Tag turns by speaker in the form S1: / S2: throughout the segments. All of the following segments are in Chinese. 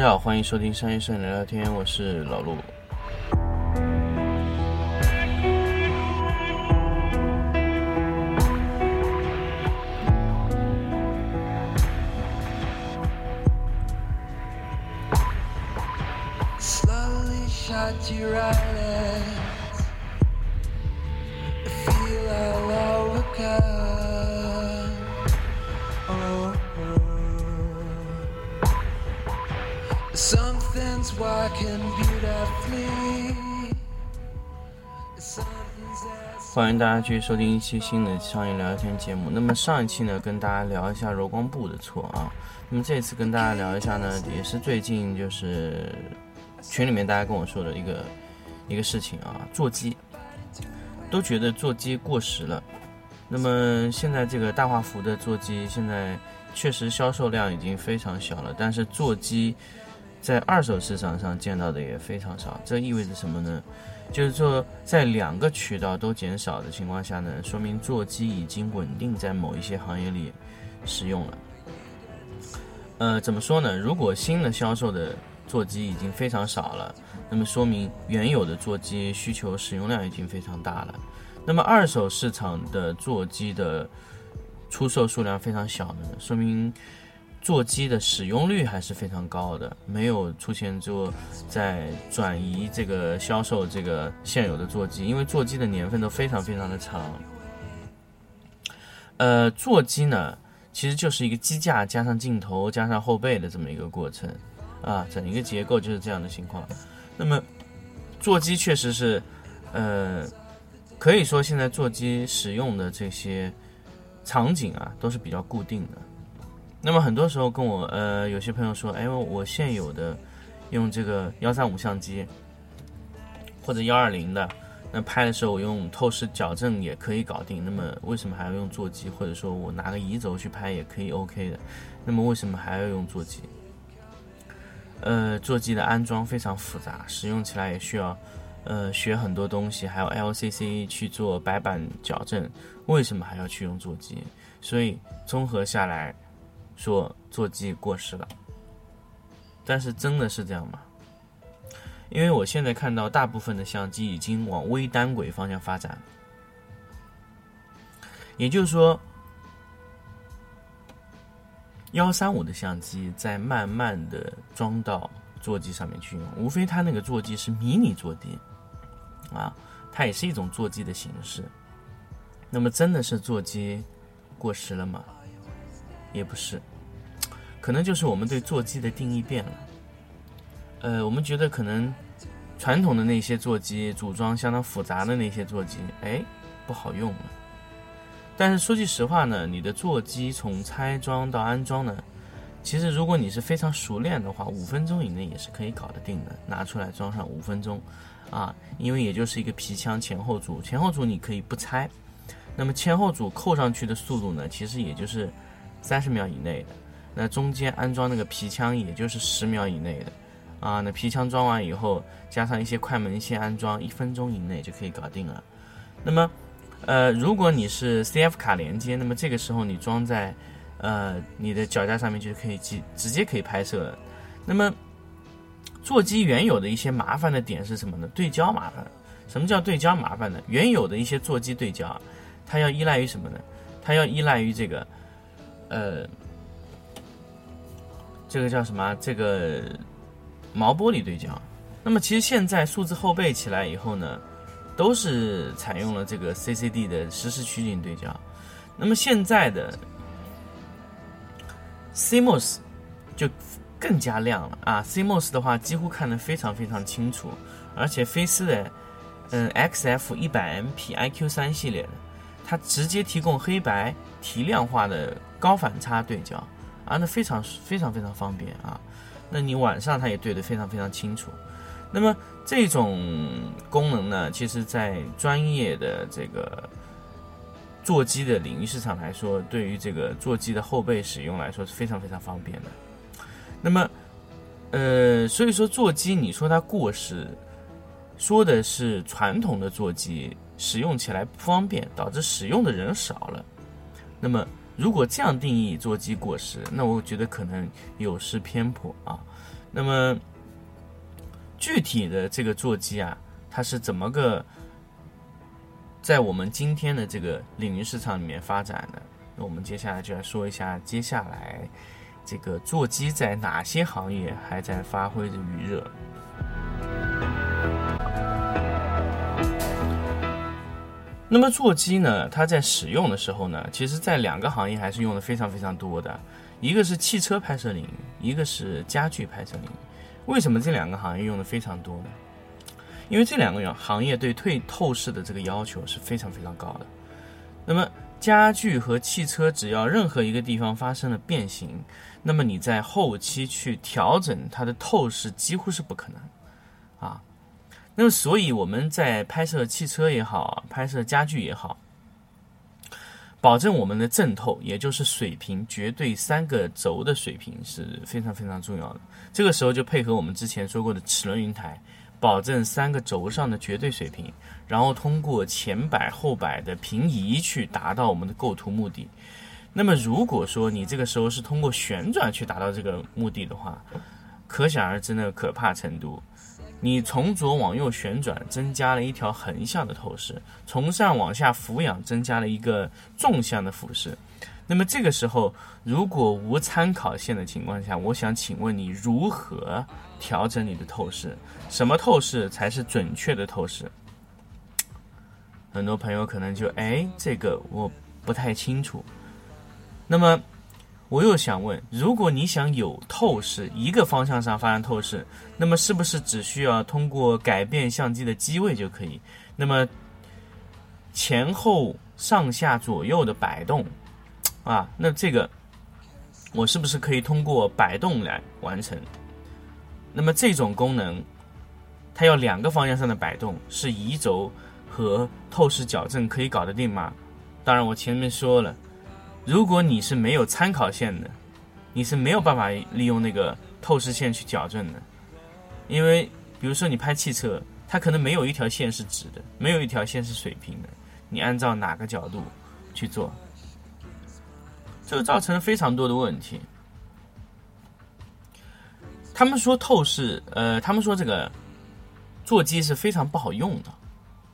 S1: 家好，欢迎收听商业摄影聊聊天，我是老陆。
S2: Slowly shut your eyes.
S1: 欢迎大家继续收听一期新的商业聊天节目。那么上一期呢，跟大家聊一下柔光布的错啊。那么这次跟大家聊一下呢，也是最近就是群里面大家跟我说的一个一个事情啊，座机都觉得座机过时了。那么现在这个大画幅的座机现在确实销售量已经非常小了，但是座机在二手市场上见到的也非常少。这意味着什么呢？就是说，在两个渠道都减少的情况下呢，说明座机已经稳定在某一些行业里使用了。呃，怎么说呢？如果新的销售的座机已经非常少了，那么说明原有的座机需求使用量已经非常大了。那么二手市场的座机的出售数量非常小呢，说明座机的使用率还是非常高的，没有出现就在转移这个销售这个现有的座机，因为座机的年份都非常非常的长。呃，座机呢，其实就是一个机架加上镜头加上后背的这么一个过程，啊，整一个结构就是这样的情况。那么，座机确实是，呃，可以说现在座机使用的这些场景啊，都是比较固定的。那么很多时候跟我呃有些朋友说，哎，我现有的用这个幺三五相机或者幺二零的，那拍的时候我用透视矫正也可以搞定，那么为什么还要用座机？或者说我拿个移轴去拍也可以 OK 的，那么为什么还要用座机？呃，座机的安装非常复杂，使用起来也需要呃学很多东西，还有 LCC 去做白板矫正，为什么还要去用座机？所以综合下来。说座机过时了，但是真的是这样吗？因为我现在看到大部分的相机已经往微单轨方向发展，也就是说，幺三五的相机在慢慢的装到座机上面去用，无非它那个座机是迷你座机，啊，它也是一种座机的形式。那么真的是座机过时了吗？也不是，可能就是我们对座机的定义变了。呃，我们觉得可能传统的那些座机组装相当复杂的那些座机，哎，不好用了。但是说句实话呢，你的座机从拆装到安装呢，其实如果你是非常熟练的话，五分钟以内也是可以搞得定的，拿出来装上五分钟，啊，因为也就是一个皮腔前后组，前后组你可以不拆，那么前后组扣上去的速度呢，其实也就是。三十秒以内的，那中间安装那个皮腔也就是十秒以内的，啊，那皮腔装完以后，加上一些快门线安装，一分钟以内就可以搞定了。那么，呃，如果你是 CF 卡连接，那么这个时候你装在，呃，你的脚架上面就可以直直接可以拍摄了。那么，座机原有的一些麻烦的点是什么呢？对焦麻烦。什么叫对焦麻烦呢？原有的一些座机对焦，它要依赖于什么呢？它要依赖于这个。呃，这个叫什么？这个毛玻璃对焦。那么其实现在数字后背起来以后呢，都是采用了这个 CCD 的实时取景对焦。那么现在的 CMOS 就更加亮了啊！CMOS 的话几乎看得非常非常清楚，而且飞思的嗯 XF 一百 MP IQ 三系列的，它直接提供黑白提亮化的。高反差对焦啊，那非常非常非常方便啊。那你晚上它也对得非常非常清楚。那么这种功能呢，其实在专业的这个座机的领域市场来说，对于这个座机的后背使用来说是非常非常方便的。那么，呃，所以说座机你说它过时，说的是传统的座机使用起来不方便，导致使用的人少了。那么。如果这样定义座机过时，那我觉得可能有失偏颇啊。那么具体的这个座机啊，它是怎么个在我们今天的这个领域市场里面发展的？那我们接下来就来说一下，接下来这个座机在哪些行业还在发挥着余热。那么座机呢，它在使用的时候呢，其实在两个行业还是用的非常非常多的，一个是汽车拍摄领域，一个是家具拍摄领域。为什么这两个行业用的非常多呢？因为这两个行业对退透视的这个要求是非常非常高的。那么家具和汽车，只要任何一个地方发生了变形，那么你在后期去调整它的透视几乎是不可能啊。那么，所以我们在拍摄汽车也好，拍摄家具也好，保证我们的正透，也就是水平绝对三个轴的水平是非常非常重要的。这个时候就配合我们之前说过的齿轮云台，保证三个轴上的绝对水平，然后通过前摆后摆的平移去达到我们的构图目的。那么，如果说你这个时候是通过旋转去达到这个目的的话，可想而知那个可怕程度。你从左往右旋转，增加了一条横向的透视；从上往下俯仰，增加了一个纵向的俯视。那么这个时候，如果无参考线的情况下，我想请问你如何调整你的透视？什么透视才是准确的透视？很多朋友可能就哎，这个我不太清楚。那么。我又想问，如果你想有透视，一个方向上发生透视，那么是不是只需要通过改变相机的机位就可以？那么前后上下左右的摆动，啊，那这个我是不是可以通过摆动来完成？那么这种功能，它要两个方向上的摆动，是移轴和透视矫正可以搞得定吗？当然，我前面说了。如果你是没有参考线的，你是没有办法利用那个透视线去矫正的，因为比如说你拍汽车，它可能没有一条线是直的，没有一条线是水平的，你按照哪个角度去做，这个造成了非常多的问题。他们说透视，呃，他们说这个座机是非常不好用的。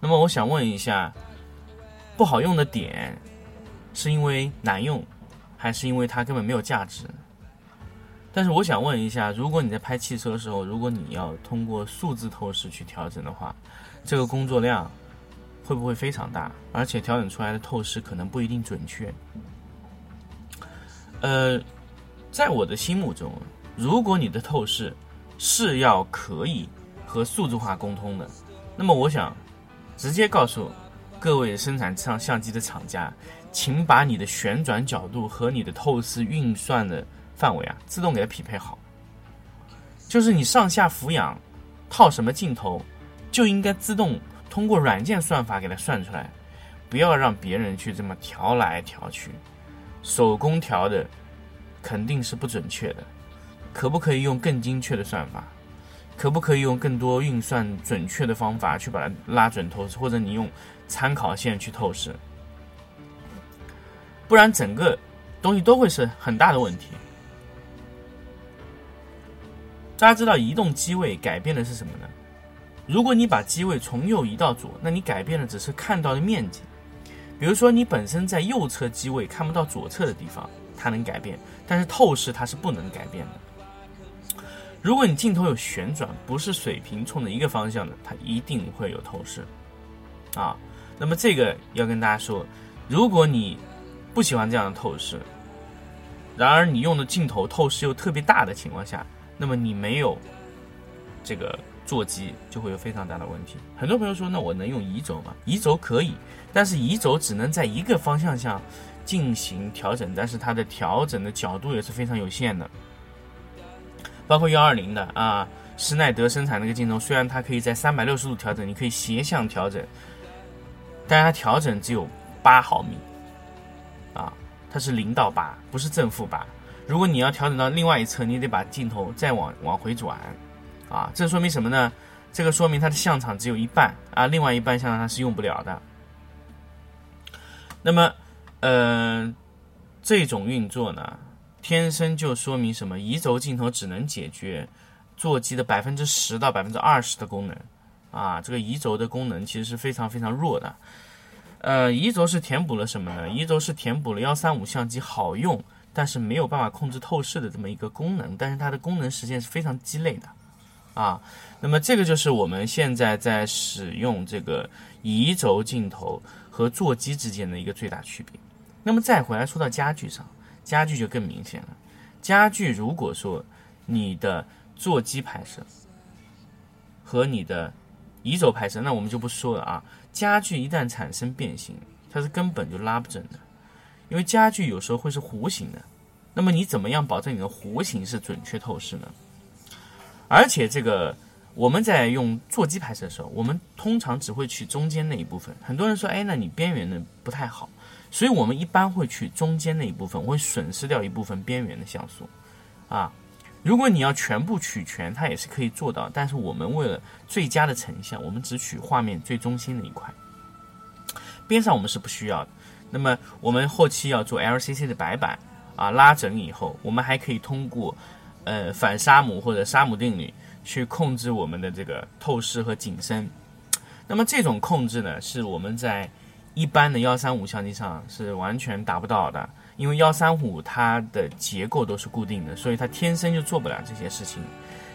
S1: 那么我想问一下，不好用的点？是因为难用，还是因为它根本没有价值？但是我想问一下，如果你在拍汽车的时候，如果你要通过数字透视去调整的话，这个工作量会不会非常大？而且调整出来的透视可能不一定准确。呃，在我的心目中，如果你的透视是要可以和数字化沟通的，那么我想直接告诉各位生产上相机的厂家。请把你的旋转角度和你的透视运算的范围啊，自动给它匹配好。就是你上下俯仰，套什么镜头，就应该自动通过软件算法给它算出来，不要让别人去这么调来调去，手工调的肯定是不准确的。可不可以用更精确的算法？可不可以用更多运算准确的方法去把它拉准透视？或者你用参考线去透视？不然整个东西都会是很大的问题。大家知道移动机位改变的是什么呢？如果你把机位从右移到左，那你改变的只是看到的面积。比如说你本身在右侧机位看不到左侧的地方，它能改变，但是透视它是不能改变的。如果你镜头有旋转，不是水平冲着一个方向的，它一定会有透视。啊，那么这个要跟大家说，如果你不喜欢这样的透视，然而你用的镜头透视又特别大的情况下，那么你没有这个座机就会有非常大的问题。很多朋友说，那我能用移轴吗？移轴可以，但是移轴只能在一个方向上进行调整，但是它的调整的角度也是非常有限的。包括幺二零的啊，施耐德生产那个镜头，虽然它可以在三百六十度调整，你可以斜向调整，但它调整只有八毫米。啊，它是零到八，不是正负八。如果你要调整到另外一侧，你得把镜头再往往回转，啊，这说明什么呢？这个说明它的像场只有一半啊，另外一半像场它是用不了的。那么，呃，这种运作呢，天生就说明什么？移轴镜头只能解决座机的百分之十到百分之二十的功能，啊，这个移轴的功能其实是非常非常弱的。呃，移轴是填补了什么呢？移轴是填补了幺三五相机好用，但是没有办法控制透视的这么一个功能，但是它的功能实现是非常鸡肋的，啊，那么这个就是我们现在在使用这个移轴镜头和座机之间的一个最大区别。那么再回来说到家具上，家具就更明显了。家具如果说你的座机拍摄和你的移轴拍摄，那我们就不说了啊。家具一旦产生变形，它是根本就拉不准的，因为家具有时候会是弧形的。那么你怎么样保证你的弧形是准确透视呢？而且这个我们在用座机拍摄的时候，我们通常只会取中间那一部分。很多人说，哎，那你边缘的不太好，所以我们一般会取中间那一部分，会损失掉一部分边缘的像素，啊。如果你要全部取全，它也是可以做到。但是我们为了最佳的成像，我们只取画面最中心的一块，边上我们是不需要的。那么我们后期要做 LCC 的白板啊，拉整以后，我们还可以通过呃反沙姆或者沙姆定律去控制我们的这个透视和景深。那么这种控制呢，是我们在一般的幺三五相机上是完全达不到的。因为幺三五它的结构都是固定的，所以它天生就做不了这些事情。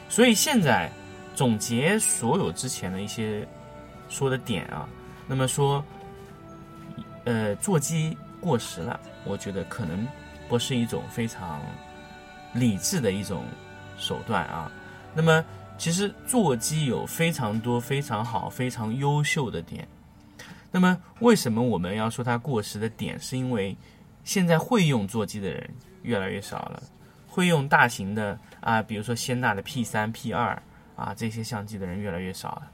S1: 所以现在总结所有之前的一些说的点啊，那么说，呃，座机过时了，我觉得可能不是一种非常理智的一种手段啊。那么其实座机有非常多非常好、非常优秀的点。那么为什么我们要说它过时的点？是因为现在会用座机的人越来越少了，会用大型的啊，比如说仙纳的 P 三、P 二啊这些相机的人越来越少了。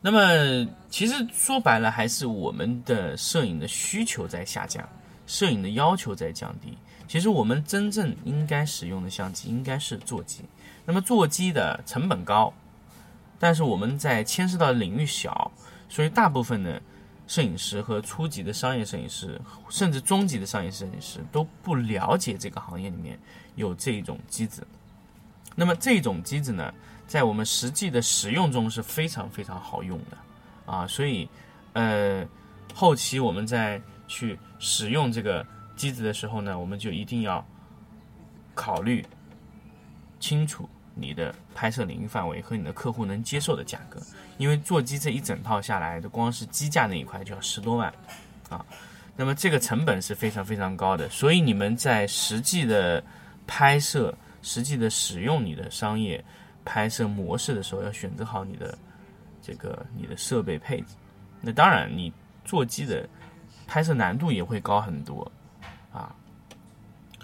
S1: 那么其实说白了，还是我们的摄影的需求在下降，摄影的要求在降低。其实我们真正应该使用的相机应该是座机。那么座机的成本高，但是我们在牵涉到的领域小，所以大部分呢。摄影师和初级的商业摄影师，甚至中级的商业摄影师都不了解这个行业里面有这种机子。那么这种机子呢，在我们实际的使用中是非常非常好用的啊，所以呃，后期我们在去使用这个机子的时候呢，我们就一定要考虑清楚。你的拍摄领域范围和你的客户能接受的价格，因为座机这一整套下来的，光是机架那一块就要十多万，啊，那么这个成本是非常非常高的，所以你们在实际的拍摄、实际的使用你的商业拍摄模式的时候，要选择好你的这个你的设备配置。那当然，你座机的拍摄难度也会高很多，啊，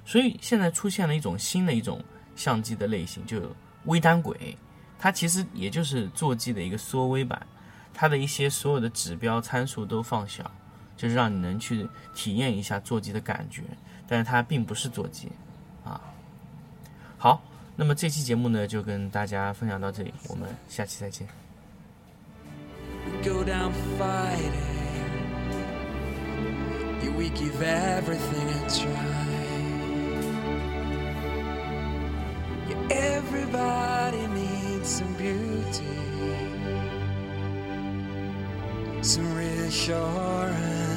S1: 所以现在出现了一种新的一种相机的类型，就。微单轨，它其实也就是座机的一个缩微版，它的一些所有的指标参数都放小，就是让你能去体验一下座机的感觉，但是它并不是座机，啊。好，那么这期节目呢就跟大家分享到这里，我们下期再见。
S2: Everybody needs some beauty, some reassurance.